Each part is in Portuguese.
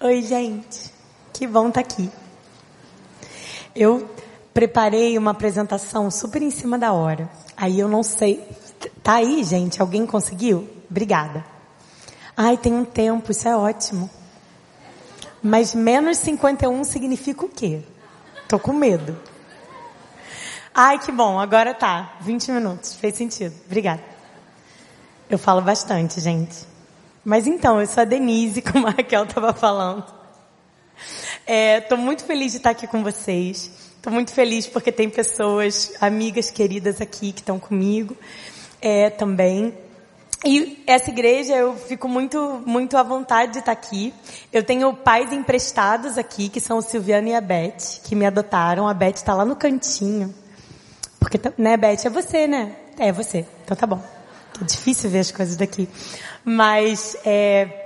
Oi, gente. Que bom estar aqui. Eu preparei uma apresentação super em cima da hora. Aí eu não sei. Tá aí, gente? Alguém conseguiu? Obrigada. Ai, tem um tempo, isso é ótimo. Mas menos 51 significa o quê? Tô com medo. Ai, que bom, agora tá. 20 minutos, fez sentido. Obrigada. Eu falo bastante, gente. Mas então, eu sou a Denise, como a Raquel estava falando. Estou é, muito feliz de estar aqui com vocês. Estou muito feliz porque tem pessoas, amigas queridas aqui que estão comigo é, também. E essa igreja eu fico muito, muito à vontade de estar aqui. Eu tenho pais emprestados aqui, que são o Silviano e a Beth, que me adotaram. A Beth está lá no cantinho. Porque, né, Beth, é você, né? É você. Então tá bom. É difícil ver as coisas daqui. Mas, é,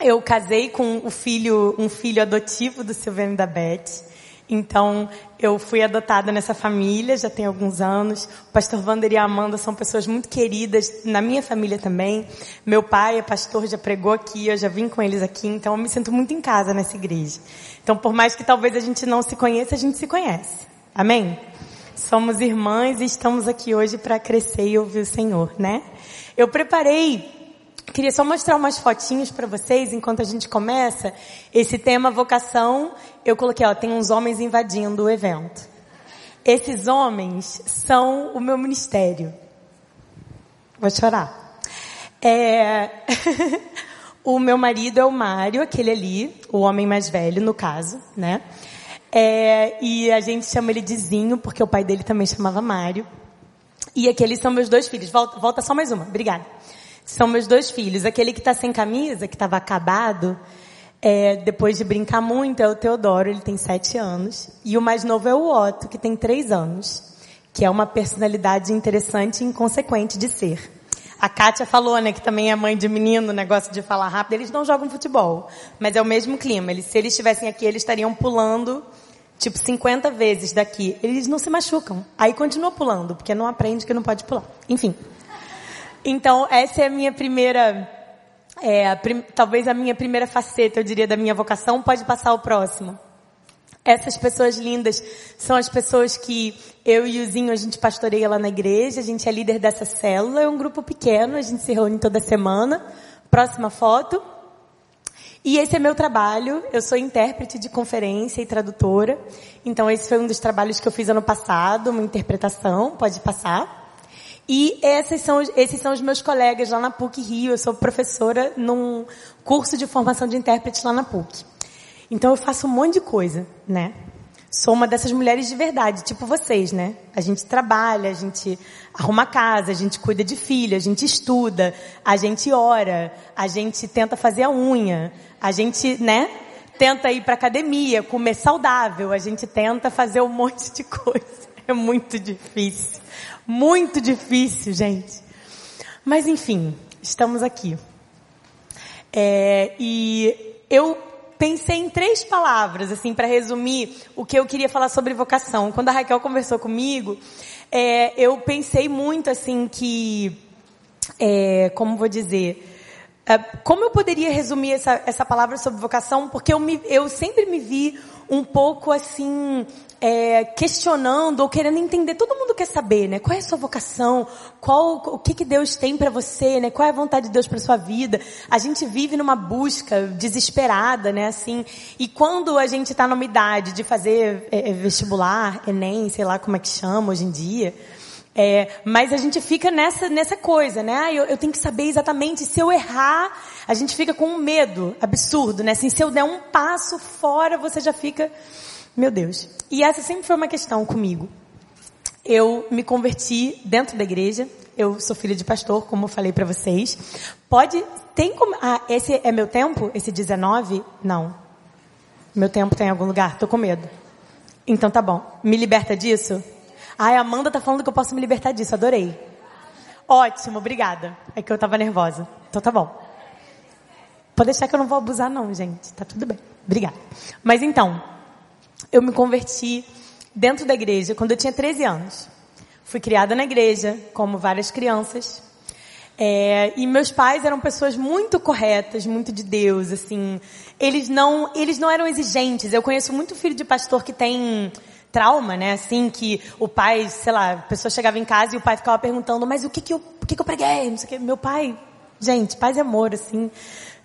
eu casei com o filho, um filho adotivo do Silviano e da Beth. Então, eu fui adotada nessa família, já tem alguns anos. O pastor Wander e a Amanda são pessoas muito queridas na minha família também. Meu pai é pastor, já pregou aqui, eu já vim com eles aqui, então eu me sinto muito em casa nessa igreja. Então, por mais que talvez a gente não se conheça, a gente se conhece. Amém? Somos irmãs e estamos aqui hoje para crescer e ouvir o Senhor, né? Eu preparei Queria só mostrar umas fotinhos para vocês enquanto a gente começa. Esse tema vocação, eu coloquei, ó, tem uns homens invadindo o evento. Esses homens são o meu ministério. Vou chorar. É... o meu marido é o Mário, aquele ali, o homem mais velho, no caso, né? É... E a gente chama ele de Zinho, porque o pai dele também chamava Mário. E aqueles são meus dois filhos. Volta, volta só mais uma. Obrigada. São meus dois filhos. Aquele que está sem camisa, que estava acabado, é, depois de brincar muito, é o Teodoro, ele tem sete anos. E o mais novo é o Otto, que tem três anos. Que é uma personalidade interessante e inconsequente de ser. A Kátia falou, né, que também é mãe de menino, negócio de falar rápido. Eles não jogam futebol, mas é o mesmo clima. Eles, se eles estivessem aqui, eles estariam pulando, tipo, 50 vezes daqui. Eles não se machucam. Aí continua pulando, porque não aprende que não pode pular. Enfim. Então, essa é a minha primeira, é, a prim, talvez a minha primeira faceta, eu diria, da minha vocação. Pode passar o próximo. Essas pessoas lindas são as pessoas que eu e o Zinho, a gente pastoreia lá na igreja, a gente é líder dessa célula, é um grupo pequeno, a gente se reúne toda semana. Próxima foto. E esse é meu trabalho, eu sou intérprete de conferência e tradutora. Então esse foi um dos trabalhos que eu fiz ano passado, uma interpretação, pode passar. E esses são, esses são os meus colegas lá na PUC Rio. Eu sou professora num curso de formação de intérpretes lá na PUC. Então eu faço um monte de coisa, né? Sou uma dessas mulheres de verdade, tipo vocês, né? A gente trabalha, a gente arruma casa, a gente cuida de filho, a gente estuda, a gente ora, a gente tenta fazer a unha, a gente, né? Tenta ir para academia, comer saudável, a gente tenta fazer um monte de coisa. É muito difícil. Muito difícil, gente. Mas enfim, estamos aqui. É, e eu pensei em três palavras, assim, para resumir o que eu queria falar sobre vocação. Quando a Raquel conversou comigo, é, eu pensei muito, assim, que, é, como vou dizer, como eu poderia resumir essa, essa palavra sobre vocação? Porque eu, me, eu sempre me vi um pouco assim, é, questionando ou querendo entender. Todo mundo quer saber, né? Qual é a sua vocação? Qual, o que, que Deus tem para você, né? Qual é a vontade de Deus para sua vida? A gente vive numa busca desesperada, né? Assim, e quando a gente está numa idade de fazer é, é, vestibular, Enem, sei lá como é que chama hoje em dia, é, mas a gente fica nessa, nessa coisa, né? Ah, eu, eu, tenho que saber exatamente. Se eu errar, a gente fica com um medo absurdo, né? Assim, se eu der um passo fora, você já fica meu Deus. E essa sempre foi uma questão comigo. Eu me converti dentro da igreja. Eu sou filha de pastor, como eu falei para vocês. Pode, tem como, ah, esse é meu tempo? Esse 19? Não. Meu tempo tem tá em algum lugar? Tô com medo. Então tá bom. Me liberta disso? Ai, Amanda tá falando que eu posso me libertar disso. Adorei. Ótimo, obrigada. É que eu tava nervosa. Então tá bom. Pode deixar que eu não vou abusar não, gente. Tá tudo bem. Obrigada. Mas então, eu me converti dentro da igreja quando eu tinha 13 anos. Fui criada na igreja, como várias crianças. É, e meus pais eram pessoas muito corretas, muito de Deus, assim. Eles não, eles não eram exigentes. Eu conheço muito filho de pastor que tem trauma, né? Assim, que o pai, sei lá, a pessoa chegava em casa e o pai ficava perguntando, mas o que que eu, o que que eu preguei? Não sei o que. Meu pai, gente, paz e amor, assim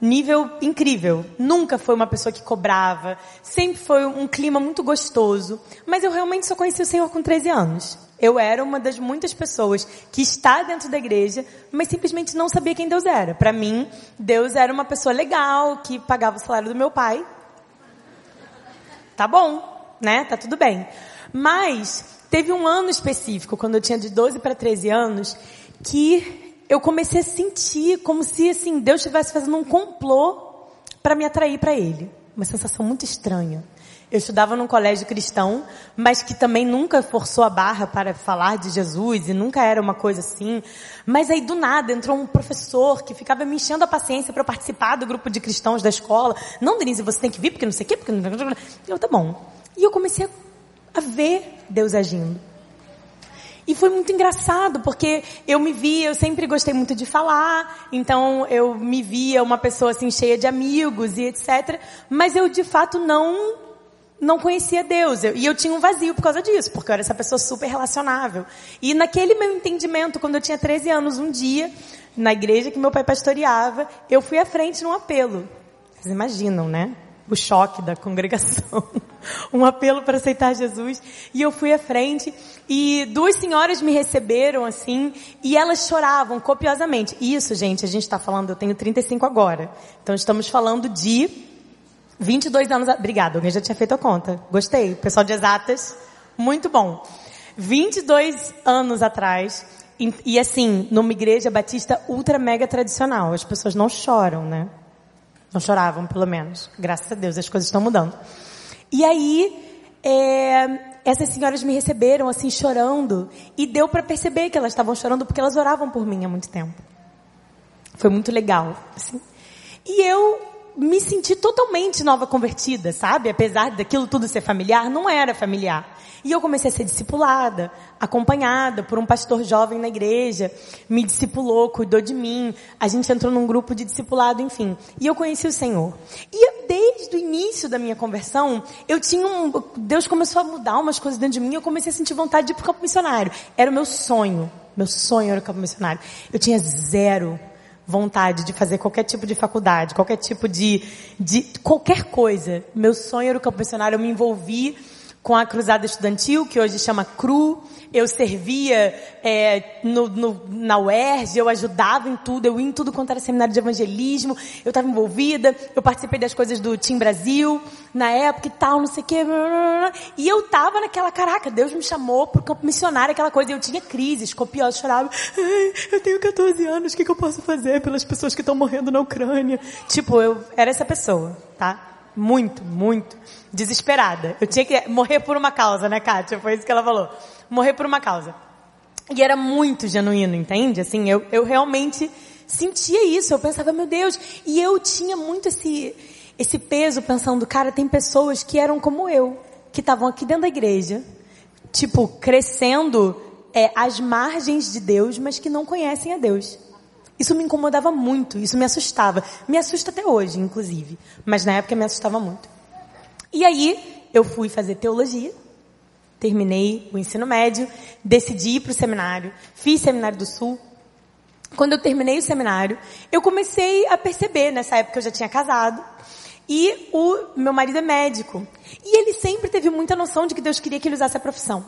nível incrível. Nunca foi uma pessoa que cobrava. Sempre foi um clima muito gostoso. Mas eu realmente só conheci o Senhor com 13 anos. Eu era uma das muitas pessoas que está dentro da igreja, mas simplesmente não sabia quem Deus era. Para mim, Deus era uma pessoa legal, que pagava o salário do meu pai. Tá bom, né? Tá tudo bem. Mas teve um ano específico, quando eu tinha de 12 para 13 anos, que eu comecei a sentir como se assim Deus estivesse fazendo um complô para me atrair para Ele. Uma sensação muito estranha. Eu estudava num colégio cristão, mas que também nunca forçou a barra para falar de Jesus e nunca era uma coisa assim. Mas aí do nada entrou um professor que ficava me enchendo a paciência para participar do grupo de cristãos da escola. Não, Denise, você tem que vir porque não sei o quê, porque não... Eu, tá bom. E eu comecei a ver Deus agindo. E foi muito engraçado, porque eu me via, eu sempre gostei muito de falar, então eu me via uma pessoa assim cheia de amigos e etc. Mas eu de fato não não conhecia Deus. Eu, e eu tinha um vazio por causa disso, porque eu era essa pessoa super relacionável. E naquele meu entendimento, quando eu tinha 13 anos, um dia, na igreja que meu pai pastoreava, eu fui à frente num apelo. Vocês imaginam, né? O choque da congregação, um apelo para aceitar Jesus. E eu fui à frente e duas senhoras me receberam assim e elas choravam copiosamente. Isso, gente, a gente está falando, eu tenho 35 agora. Então estamos falando de 22 anos. Obrigada, alguém já tinha feito a conta. Gostei. Pessoal de exatas, muito bom. 22 anos atrás, e, e assim, numa igreja batista ultra mega tradicional. As pessoas não choram, né? Não choravam, pelo menos. Graças a Deus, as coisas estão mudando. E aí, é, essas senhoras me receberam assim chorando e deu para perceber que elas estavam chorando porque elas oravam por mim há muito tempo. Foi muito legal. Assim. E eu me senti totalmente nova convertida, sabe? Apesar daquilo tudo ser familiar, não era familiar. E eu comecei a ser discipulada, acompanhada por um pastor jovem na igreja, me discipulou, cuidou de mim, a gente entrou num grupo de discipulado, enfim. E eu conheci o Senhor. E desde o início da minha conversão, eu tinha um, Deus começou a mudar umas coisas dentro de mim, eu comecei a sentir vontade de ir pro campo missionário. Era o meu sonho. Meu sonho era o campo missionário. Eu tinha zero vontade de fazer qualquer tipo de faculdade, qualquer tipo de, de qualquer coisa. Meu sonho era o campo missionário, eu me envolvi com a Cruzada Estudantil, que hoje chama CRU. Eu servia é, no, no, na UERJ, eu ajudava em tudo, eu ia em tudo quanto era seminário de evangelismo, eu estava envolvida, eu participei das coisas do Team Brasil, na época e tal, não sei o quê. E eu tava naquela, caraca, Deus me chamou pro campo missionário, aquela coisa, eu tinha crises, copiosas, chorava, eu tenho 14 anos, o que, que eu posso fazer pelas pessoas que estão morrendo na Ucrânia? Tipo, eu era essa pessoa, tá? Muito, muito desesperada. Eu tinha que morrer por uma causa, né, Kátia? Foi isso que ela falou. Morrer por uma causa. E era muito genuíno, entende? Assim, eu, eu realmente sentia isso. Eu pensava, meu Deus. E eu tinha muito esse, esse peso pensando, cara, tem pessoas que eram como eu, que estavam aqui dentro da igreja, tipo, crescendo é, às margens de Deus, mas que não conhecem a Deus. Isso me incomodava muito, isso me assustava. Me assusta até hoje, inclusive. Mas na época me assustava muito. E aí, eu fui fazer teologia, terminei o ensino médio, decidi ir para o seminário, fiz seminário do Sul. Quando eu terminei o seminário, eu comecei a perceber, nessa época eu já tinha casado, e o meu marido é médico. E ele sempre teve muita noção de que Deus queria que ele usasse a profissão.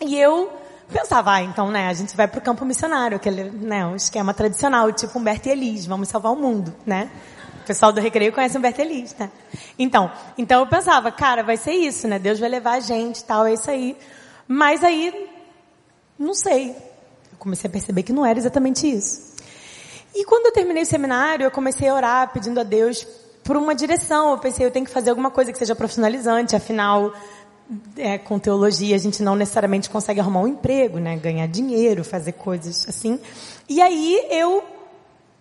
E eu pensava, ah, então, né, a gente vai pro campo missionário, aquele, né, um esquema tradicional, tipo Humberto e Elis, vamos salvar o mundo, né? O pessoal do Recreio conhece Humberto Elis, né? Então, então eu pensava, cara, vai ser isso, né? Deus vai levar a gente, tal, é isso aí. Mas aí, não sei. Eu comecei a perceber que não era exatamente isso. E quando eu terminei o seminário, eu comecei a orar pedindo a Deus por uma direção. Eu pensei, eu tenho que fazer alguma coisa que seja profissionalizante, afinal, é, com teologia a gente não necessariamente consegue arrumar um emprego, né? Ganhar dinheiro, fazer coisas assim. E aí eu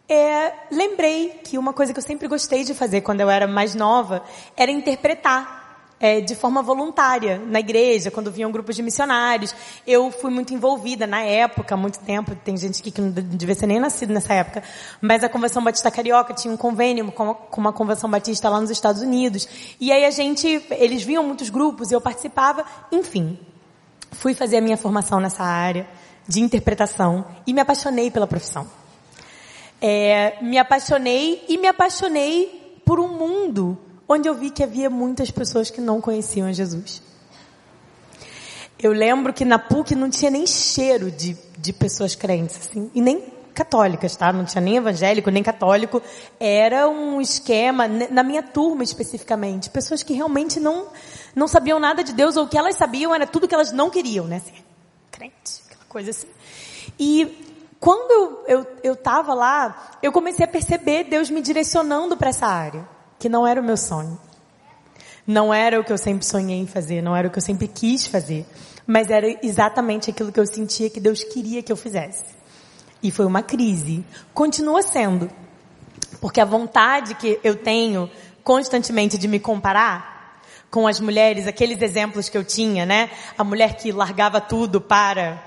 é, lembrei que uma coisa que eu sempre gostei de fazer quando eu era mais nova era interpretar. É, de forma voluntária na igreja, quando vinham grupos de missionários. Eu fui muito envolvida na época, há muito tempo, tem gente aqui que não devia ser nem nascido nessa época, mas a Convenção Batista Carioca tinha um convênio com, uma Convenção Batista lá nos Estados Unidos. E aí a gente, eles viam muitos grupos eu participava, enfim. Fui fazer a minha formação nessa área de interpretação e me apaixonei pela profissão. É, me apaixonei e me apaixonei por um mundo onde eu vi que havia muitas pessoas que não conheciam Jesus. Eu lembro que na PUC não tinha nem cheiro de, de pessoas crentes, assim, e nem católicas, tá? Não tinha nem evangélico, nem católico. Era um esquema, na minha turma especificamente, pessoas que realmente não, não sabiam nada de Deus, ou o que elas sabiam era tudo que elas não queriam, né? Assim, crente, aquela coisa assim. E quando eu, eu, eu tava lá, eu comecei a perceber Deus me direcionando para essa área que não era o meu sonho. Não era o que eu sempre sonhei em fazer, não era o que eu sempre quis fazer, mas era exatamente aquilo que eu sentia que Deus queria que eu fizesse. E foi uma crise. Continua sendo. Porque a vontade que eu tenho constantemente de me comparar com as mulheres, aqueles exemplos que eu tinha, né? A mulher que largava tudo para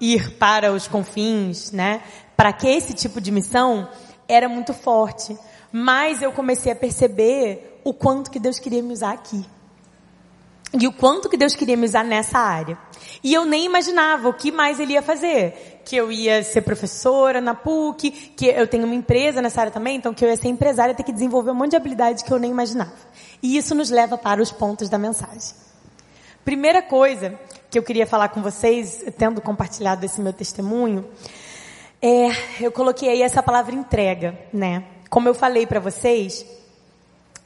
ir para os confins, né? Para que esse tipo de missão era muito forte. Mas eu comecei a perceber o quanto que Deus queria me usar aqui. E o quanto que Deus queria me usar nessa área. E eu nem imaginava o que mais ele ia fazer. Que eu ia ser professora na PUC, que eu tenho uma empresa nessa área também, então que eu ia ser empresária, ter que desenvolver um monte de habilidades que eu nem imaginava. E isso nos leva para os pontos da mensagem. Primeira coisa que eu queria falar com vocês, tendo compartilhado esse meu testemunho, é, eu coloquei aí essa palavra entrega, né? Como eu falei para vocês,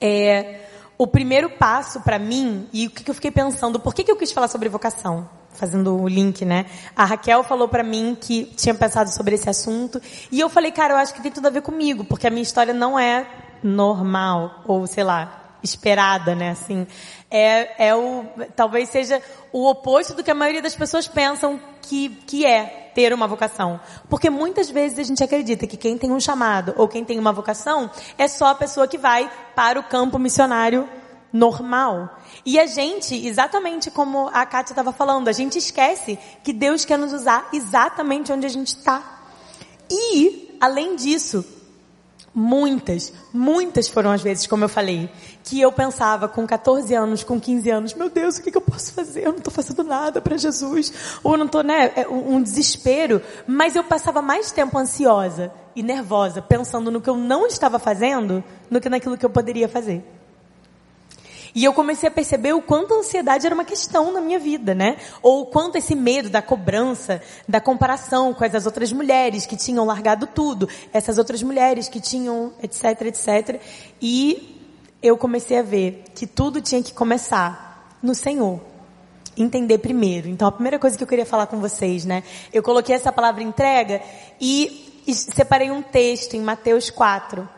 é, o primeiro passo para mim, e o que, que, eu fiquei pensando, por que, que eu quis falar sobre vocação? Fazendo o link, né? A Raquel falou para mim que tinha pensado sobre esse assunto, e eu falei, cara, eu acho que tem tudo a ver comigo, porque a minha história não é normal, ou sei lá, esperada, né? Assim, é, é o, talvez seja o oposto do que a maioria das pessoas pensam que, que é ter uma vocação. Porque muitas vezes a gente acredita que quem tem um chamado ou quem tem uma vocação é só a pessoa que vai para o campo missionário normal. E a gente, exatamente como a Kátia estava falando, a gente esquece que Deus quer nos usar exatamente onde a gente está. E, além disso, Muitas, muitas foram as vezes, como eu falei, que eu pensava com 14 anos, com 15 anos, meu Deus, o que, eu posso fazer? Eu não estou fazendo nada para Jesus. Ou não estou, né, é um desespero. Mas eu passava mais tempo ansiosa e nervosa, pensando no que eu não estava fazendo, do que naquilo que eu poderia fazer. E eu comecei a perceber o quanto a ansiedade era uma questão na minha vida, né? Ou o quanto esse medo da cobrança, da comparação com essas outras mulheres que tinham largado tudo, essas outras mulheres que tinham, etc, etc. E eu comecei a ver que tudo tinha que começar no Senhor. Entender primeiro. Então a primeira coisa que eu queria falar com vocês, né? Eu coloquei essa palavra entrega e separei um texto em Mateus 4,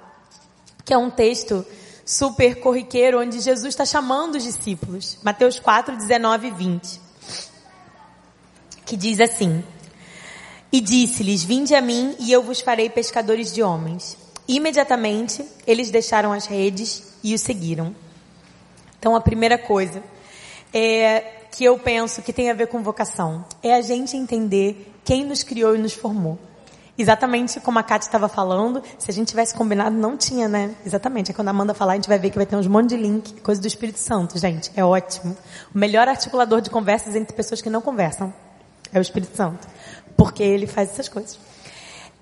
que é um texto super corriqueiro, onde Jesus está chamando os discípulos. Mateus 4, 19 e 20. Que diz assim: E disse-lhes: Vinde a mim e eu vos farei pescadores de homens. Imediatamente eles deixaram as redes e o seguiram. Então a primeira coisa é que eu penso que tem a ver com vocação é a gente entender quem nos criou e nos formou. Exatamente como a Kátia estava falando, se a gente tivesse combinado, não tinha, né? Exatamente. É quando a Amanda falar, a gente vai ver que vai ter uns monte de link, coisa do Espírito Santo, gente. É ótimo. O melhor articulador de conversas entre pessoas que não conversam é o Espírito Santo. Porque ele faz essas coisas.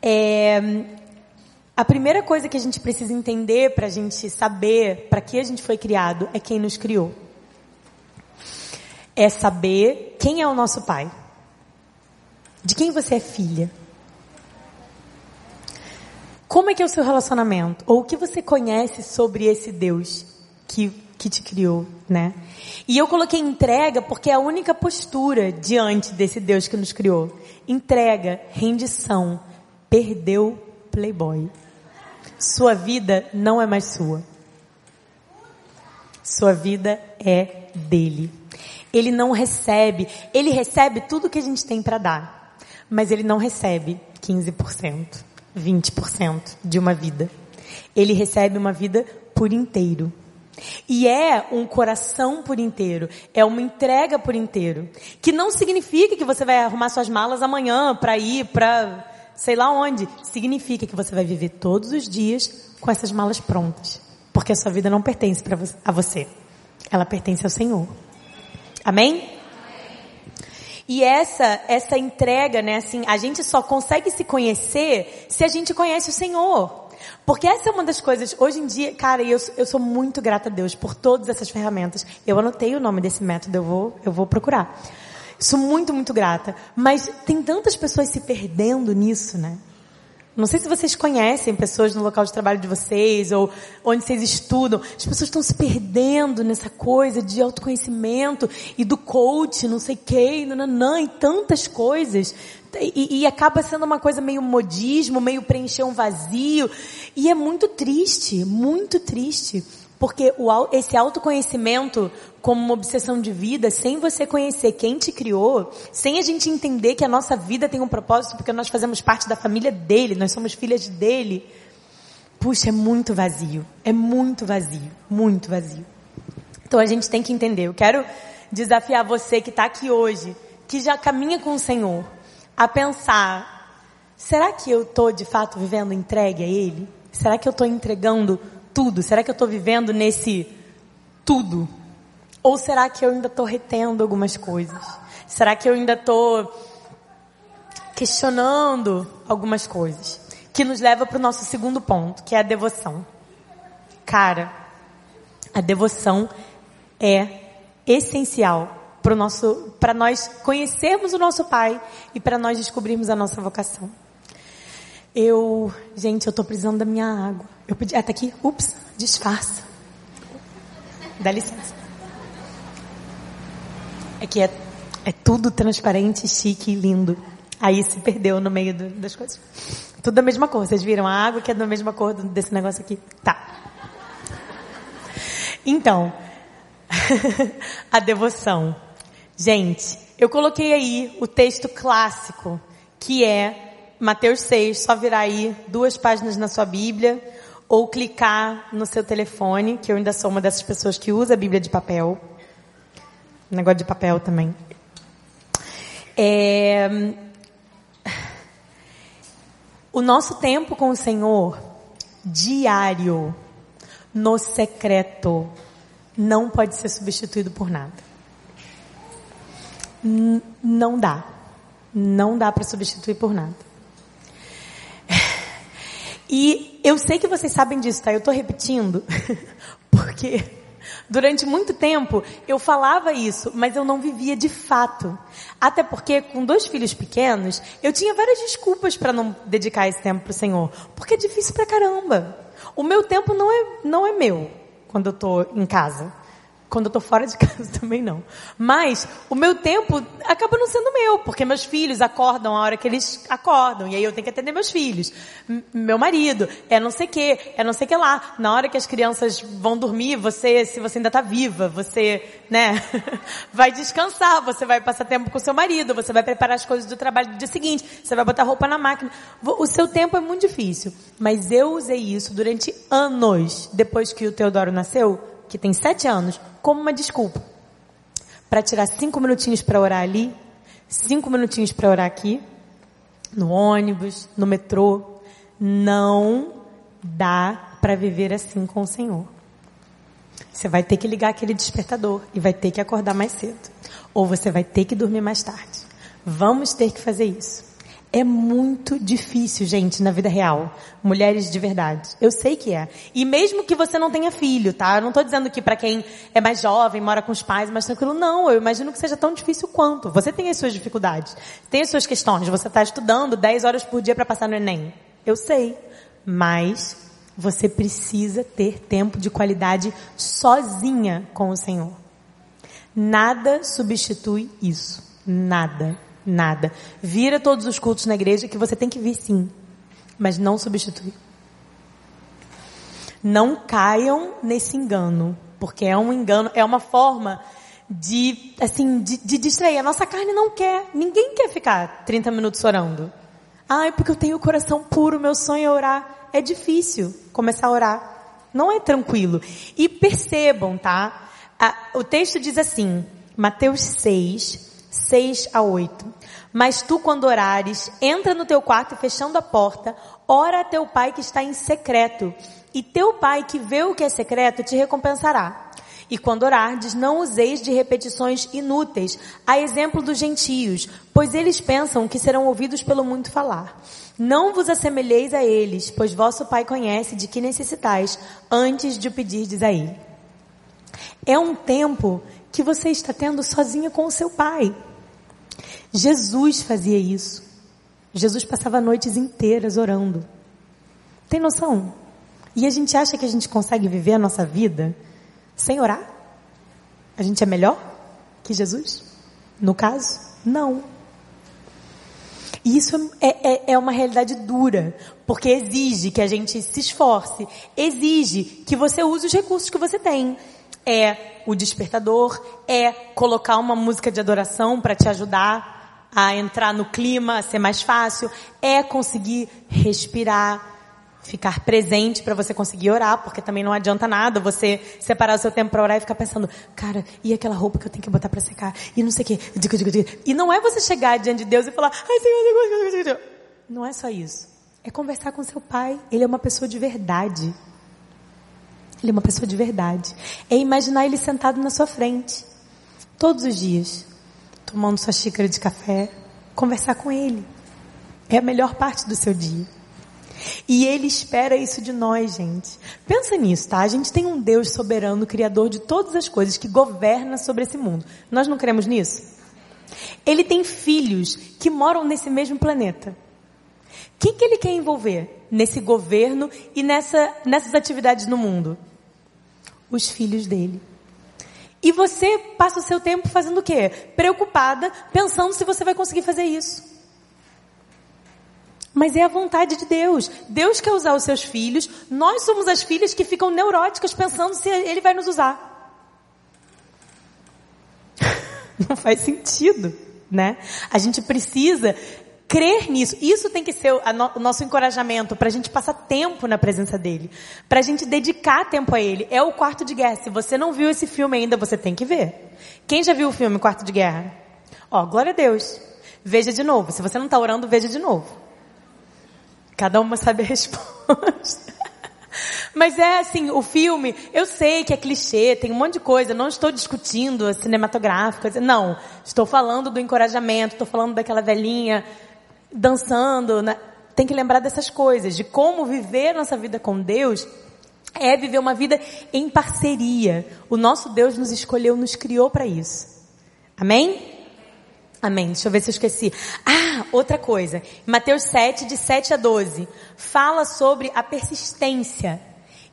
É, a primeira coisa que a gente precisa entender para a gente saber para que a gente foi criado é quem nos criou. É saber quem é o nosso pai. De quem você é filha. Como é que é o seu relacionamento? Ou o que você conhece sobre esse Deus que, que te criou, né? E eu coloquei entrega porque é a única postura diante desse Deus que nos criou. Entrega, rendição, perdeu playboy. Sua vida não é mais sua. Sua vida é dele. Ele não recebe, ele recebe tudo que a gente tem para dar, mas ele não recebe 15%. 20% de uma vida. Ele recebe uma vida por inteiro. E é um coração por inteiro, é uma entrega por inteiro, que não significa que você vai arrumar suas malas amanhã para ir para sei lá onde, significa que você vai viver todos os dias com essas malas prontas, porque a sua vida não pertence para a você, ela pertence ao Senhor. Amém? E essa, essa entrega, né, assim, a gente só consegue se conhecer se a gente conhece o Senhor. Porque essa é uma das coisas, hoje em dia, cara, eu, eu sou muito grata a Deus por todas essas ferramentas. Eu anotei o nome desse método, eu vou, eu vou procurar. Sou muito, muito grata. Mas tem tantas pessoas se perdendo nisso, né? Não sei se vocês conhecem pessoas no local de trabalho de vocês ou onde vocês estudam. As pessoas estão se perdendo nessa coisa de autoconhecimento e do coach, não sei quem, nananã, e tantas coisas. E, e, acaba sendo uma coisa meio modismo, meio preencher um vazio. E é muito triste, muito triste. Porque o, esse autoconhecimento como uma obsessão de vida, sem você conhecer quem te criou, sem a gente entender que a nossa vida tem um propósito porque nós fazemos parte da família dele, nós somos filhas dele. Puxa, é muito vazio. É muito vazio. Muito vazio. Então a gente tem que entender. Eu quero desafiar você que está aqui hoje, que já caminha com o Senhor, a pensar: será que eu estou de fato vivendo entregue a Ele? Será que eu estou entregando tudo? Será que eu estou vivendo nesse tudo? Ou será que eu ainda estou retendo algumas coisas? Será que eu ainda estou questionando algumas coisas? Que nos leva para o nosso segundo ponto, que é a devoção. Cara, a devoção é essencial para nós conhecermos o nosso Pai e para nós descobrirmos a nossa vocação. Eu, gente, eu estou precisando da minha água. Eu pedi, ah, tá aqui. Ups, disfarça. Dá licença. É que é, é tudo transparente, chique e lindo. Aí se perdeu no meio do, das coisas. Tudo da mesma cor. Vocês viram a água que é da mesma cor desse negócio aqui? Tá. Então, a devoção. Gente, eu coloquei aí o texto clássico, que é Mateus 6, só virar aí duas páginas na sua Bíblia, ou clicar no seu telefone, que eu ainda sou uma dessas pessoas que usa a Bíblia de papel. Negócio de papel também. É... O nosso tempo com o Senhor, diário, no secreto, não pode ser substituído por nada. N não dá. Não dá para substituir por nada. E eu sei que vocês sabem disso, tá? Eu estou repetindo, porque durante muito tempo eu falava isso, mas eu não vivia de fato. Até porque com dois filhos pequenos, eu tinha várias desculpas para não dedicar esse tempo para o Senhor, porque é difícil pra caramba. O meu tempo não é, não é meu quando eu estou em casa. Quando eu tô fora de casa também não. Mas o meu tempo acaba não sendo meu, porque meus filhos acordam a hora que eles acordam, e aí eu tenho que atender meus filhos. Meu marido, é não sei que, é não sei que lá. Na hora que as crianças vão dormir, você, se você ainda tá viva, você, né, vai descansar, você vai passar tempo com seu marido, você vai preparar as coisas do trabalho do dia seguinte, você vai botar roupa na máquina. O seu tempo é muito difícil. Mas eu usei isso durante anos, depois que o Teodoro nasceu, que tem sete anos, como uma desculpa para tirar cinco minutinhos para orar ali, cinco minutinhos para orar aqui, no ônibus, no metrô. Não dá para viver assim com o Senhor. Você vai ter que ligar aquele despertador e vai ter que acordar mais cedo. Ou você vai ter que dormir mais tarde. Vamos ter que fazer isso. É muito difícil, gente, na vida real. Mulheres de verdade. Eu sei que é. E mesmo que você não tenha filho, tá? Eu não estou dizendo que para quem é mais jovem, mora com os pais, mais tranquilo. Não, eu imagino que seja tão difícil quanto. Você tem as suas dificuldades. Tem as suas questões. Você está estudando 10 horas por dia para passar no Enem. Eu sei. Mas você precisa ter tempo de qualidade sozinha com o Senhor. Nada substitui isso. Nada. Nada. Vira todos os cultos na igreja que você tem que vir sim, mas não substitui. Não caiam nesse engano, porque é um engano, é uma forma de, assim, de, de distrair. A nossa carne não quer, ninguém quer ficar 30 minutos orando. Ai, porque eu tenho o coração puro, meu sonho é orar. É difícil começar a orar. Não é tranquilo. E percebam, tá? o texto diz assim, Mateus 6, 6 a 8. Mas tu, quando orares, entra no teu quarto e fechando a porta, ora a teu pai que está em secreto. E teu pai que vê o que é secreto te recompensará. E quando orardes, não useis de repetições inúteis, a exemplo dos gentios, pois eles pensam que serão ouvidos pelo muito falar. Não vos assemelheis a eles, pois vosso Pai conhece de que necessitais antes de o pedirdes a Ele. É um tempo que você está tendo sozinha com o seu Pai. Jesus fazia isso. Jesus passava noites inteiras orando. Tem noção? E a gente acha que a gente consegue viver a nossa vida sem orar? A gente é melhor que Jesus? No caso, não. E isso é, é, é, uma realidade dura, porque exige que a gente se esforce, exige que você use os recursos que você tem. É o despertador, é colocar uma música de adoração para te ajudar a entrar no clima, a ser mais fácil, é conseguir respirar, ficar presente para você conseguir orar, porque também não adianta nada você separar o seu tempo para orar e ficar pensando, cara, e aquela roupa que eu tenho que botar para secar? E não sei o quê. E não é você chegar diante de Deus e falar, ai Senhor, Senhor, Senhor. Não é só isso. É conversar com seu pai. Ele é uma pessoa de verdade. Ele é uma pessoa de verdade. É imaginar ele sentado na sua frente. Todos os dias tomando sua xícara de café, conversar com Ele. É a melhor parte do seu dia. E Ele espera isso de nós, gente. Pensa nisso, tá? A gente tem um Deus soberano, criador de todas as coisas, que governa sobre esse mundo. Nós não cremos nisso? Ele tem filhos que moram nesse mesmo planeta. Quem que ele quer envolver nesse governo e nessa, nessas atividades no mundo? Os filhos dele. E você passa o seu tempo fazendo o quê? Preocupada, pensando se você vai conseguir fazer isso. Mas é a vontade de Deus. Deus quer usar os seus filhos. Nós somos as filhas que ficam neuróticas pensando se Ele vai nos usar. Não faz sentido, né? A gente precisa crer nisso. Isso tem que ser o nosso encorajamento para a gente passar tempo na presença dele, para a gente dedicar tempo a ele. É o Quarto de Guerra. Se você não viu esse filme ainda, você tem que ver. Quem já viu o filme Quarto de Guerra? Ó, glória a Deus. Veja de novo. Se você não está orando, veja de novo. Cada uma sabe a resposta. Mas é assim, o filme, eu sei que é clichê, tem um monte de coisa, não estou discutindo cinematográfica, não, estou falando do encorajamento, estou falando daquela velhinha dançando, né? tem que lembrar dessas coisas, de como viver nossa vida com Deus é viver uma vida em parceria. O nosso Deus nos escolheu, nos criou para isso. Amém? Amém. Deixa eu ver se eu esqueci. Ah, outra coisa. Mateus 7, de 7 a 12. Fala sobre a persistência.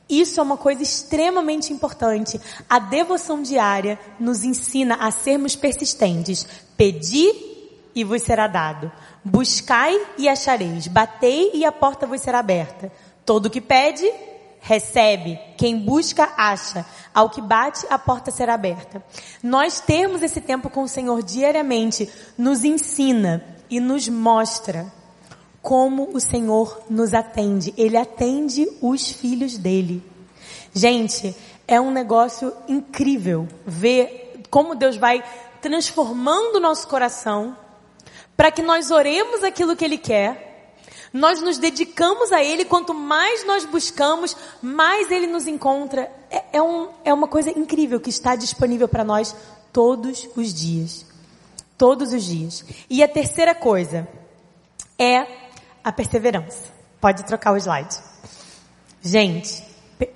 Isso é uma coisa extremamente importante. A devoção diária nos ensina a sermos persistentes. Pedir e vos será dado. Buscai e achareis, batei e a porta vos será aberta. Todo que pede, recebe. Quem busca, acha. Ao que bate, a porta será aberta. Nós termos esse tempo com o Senhor diariamente nos ensina e nos mostra como o Senhor nos atende. Ele atende os filhos dele. Gente, é um negócio incrível ver como Deus vai transformando o nosso coração para que nós oremos aquilo que Ele quer, nós nos dedicamos a Ele, quanto mais nós buscamos, mais Ele nos encontra. É, é, um, é uma coisa incrível que está disponível para nós todos os dias. Todos os dias. E a terceira coisa é a perseverança. Pode trocar o slide. Gente,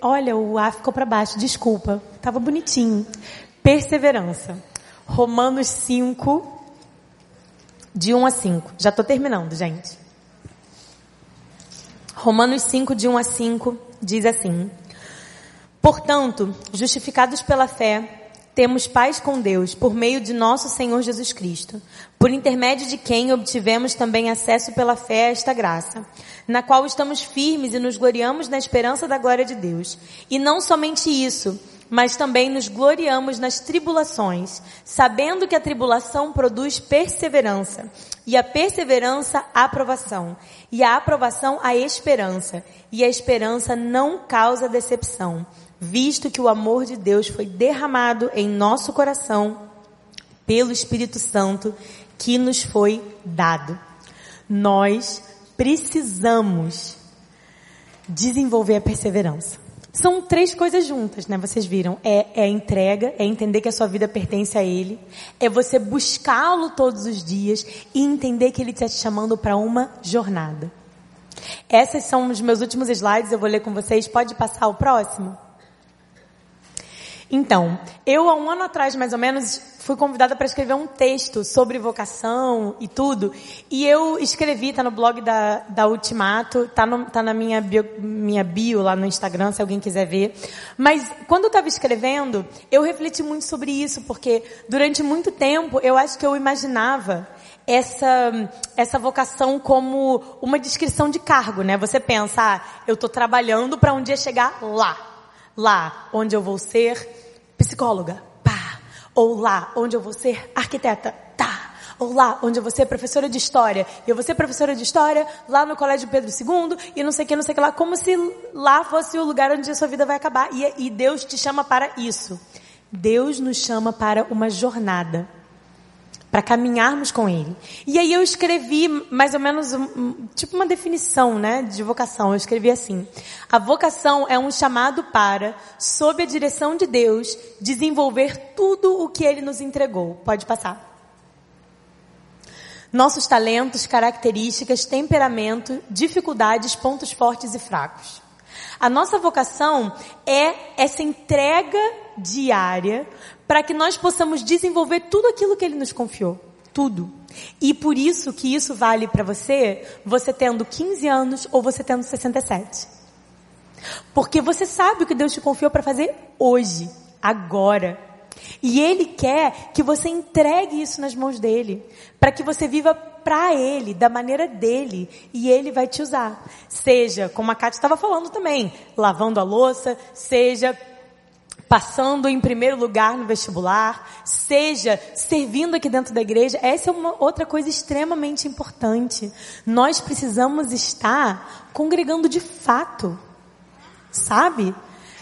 olha, o A ficou para baixo, desculpa. Estava bonitinho. Perseverança. Romanos 5, de 1 a 5. Já estou terminando, gente. Romanos 5, de 1 a 5, diz assim: Portanto, justificados pela fé, temos paz com Deus por meio de nosso Senhor Jesus Cristo, por intermédio de quem obtivemos também acesso pela fé a esta graça, na qual estamos firmes e nos gloriamos na esperança da glória de Deus. E não somente isso, mas também nos gloriamos nas tribulações, sabendo que a tribulação produz perseverança, e a perseverança, a aprovação, e a aprovação, a esperança, e a esperança não causa decepção, visto que o amor de Deus foi derramado em nosso coração pelo Espírito Santo que nos foi dado. Nós precisamos desenvolver a perseverança. São três coisas juntas, né? Vocês viram. É, é a entrega, é entender que a sua vida pertence a Ele. É você buscá-lo todos os dias e entender que Ele está te chamando para uma jornada. Esses são os meus últimos slides, eu vou ler com vocês. Pode passar o próximo? Então, eu há um ano atrás, mais ou menos, fui convidada para escrever um texto sobre vocação e tudo. E eu escrevi, tá no blog da, da Ultimato, tá, no, tá na minha bio, minha bio lá no Instagram, se alguém quiser ver. Mas quando eu estava escrevendo, eu refleti muito sobre isso, porque durante muito tempo eu acho que eu imaginava essa, essa vocação como uma descrição de cargo, né? Você pensa, ah, eu estou trabalhando para um dia chegar lá. Lá, onde eu vou ser psicóloga, pá. Ou lá, onde eu vou ser arquiteta, tá. Ou lá, onde eu vou ser professora de história. E eu vou ser professora de história lá no Colégio Pedro II e não sei o que, não sei o que lá. Como se lá fosse o lugar onde a sua vida vai acabar. E, e Deus te chama para isso. Deus nos chama para uma jornada para caminharmos com Ele. E aí eu escrevi mais ou menos um, tipo uma definição, né, de vocação. Eu escrevi assim: a vocação é um chamado para, sob a direção de Deus, desenvolver tudo o que Ele nos entregou. Pode passar. Nossos talentos, características, temperamento, dificuldades, pontos fortes e fracos. A nossa vocação é essa entrega diária para que nós possamos desenvolver tudo aquilo que Ele nos confiou. Tudo. E por isso que isso vale para você, você tendo 15 anos ou você tendo 67. Porque você sabe o que Deus te confiou para fazer hoje, agora. E Ele quer que você entregue isso nas mãos dele, para que você viva para Ele, da maneira dele, e Ele vai te usar. Seja, como a Kátia estava falando também, lavando a louça, seja passando em primeiro lugar no vestibular, seja servindo aqui dentro da igreja, essa é uma outra coisa extremamente importante. Nós precisamos estar congregando de fato, sabe?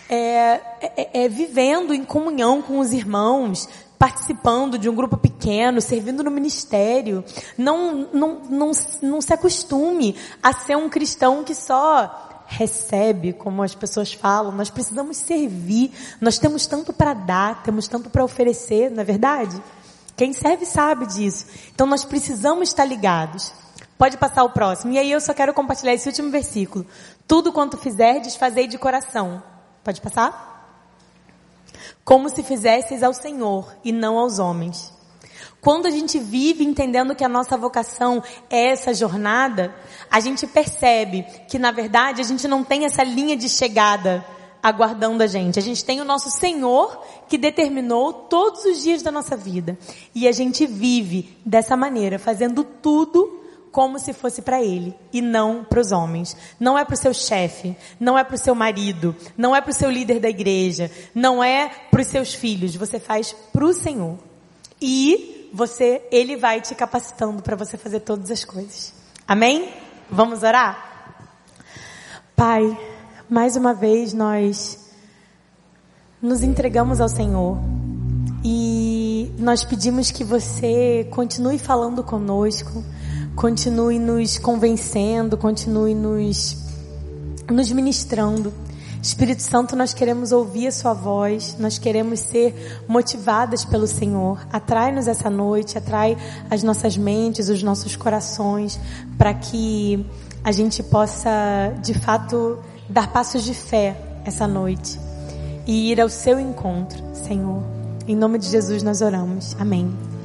É, é, é vivendo em comunhão com os irmãos, participando de um grupo pequeno, servindo no ministério. Não, não, não, não se acostume a ser um cristão que só recebe, como as pessoas falam, nós precisamos servir, nós temos tanto para dar, temos tanto para oferecer, não é verdade? Quem serve sabe disso. Então nós precisamos estar ligados. Pode passar o próximo. E aí eu só quero compartilhar esse último versículo. Tudo quanto fizerdes, fazei de coração. Pode passar? Como se fizesseis ao Senhor e não aos homens quando a gente vive entendendo que a nossa vocação é essa jornada, a gente percebe que na verdade a gente não tem essa linha de chegada aguardando a gente. A gente tem o nosso Senhor que determinou todos os dias da nossa vida. E a gente vive dessa maneira, fazendo tudo como se fosse para ele e não para os homens. Não é para o seu chefe, não é para o seu marido, não é para o seu líder da igreja, não é para os seus filhos. Você faz para o Senhor. E você, Ele vai te capacitando para você fazer todas as coisas. Amém? Vamos orar? Pai, mais uma vez nós nos entregamos ao Senhor e nós pedimos que você continue falando conosco, continue nos convencendo, continue nos, nos ministrando. Espírito Santo, nós queremos ouvir a Sua voz, nós queremos ser motivadas pelo Senhor. Atrai-nos essa noite, atrai as nossas mentes, os nossos corações, para que a gente possa, de fato, dar passos de fé essa noite e ir ao Seu encontro, Senhor. Em nome de Jesus nós oramos. Amém.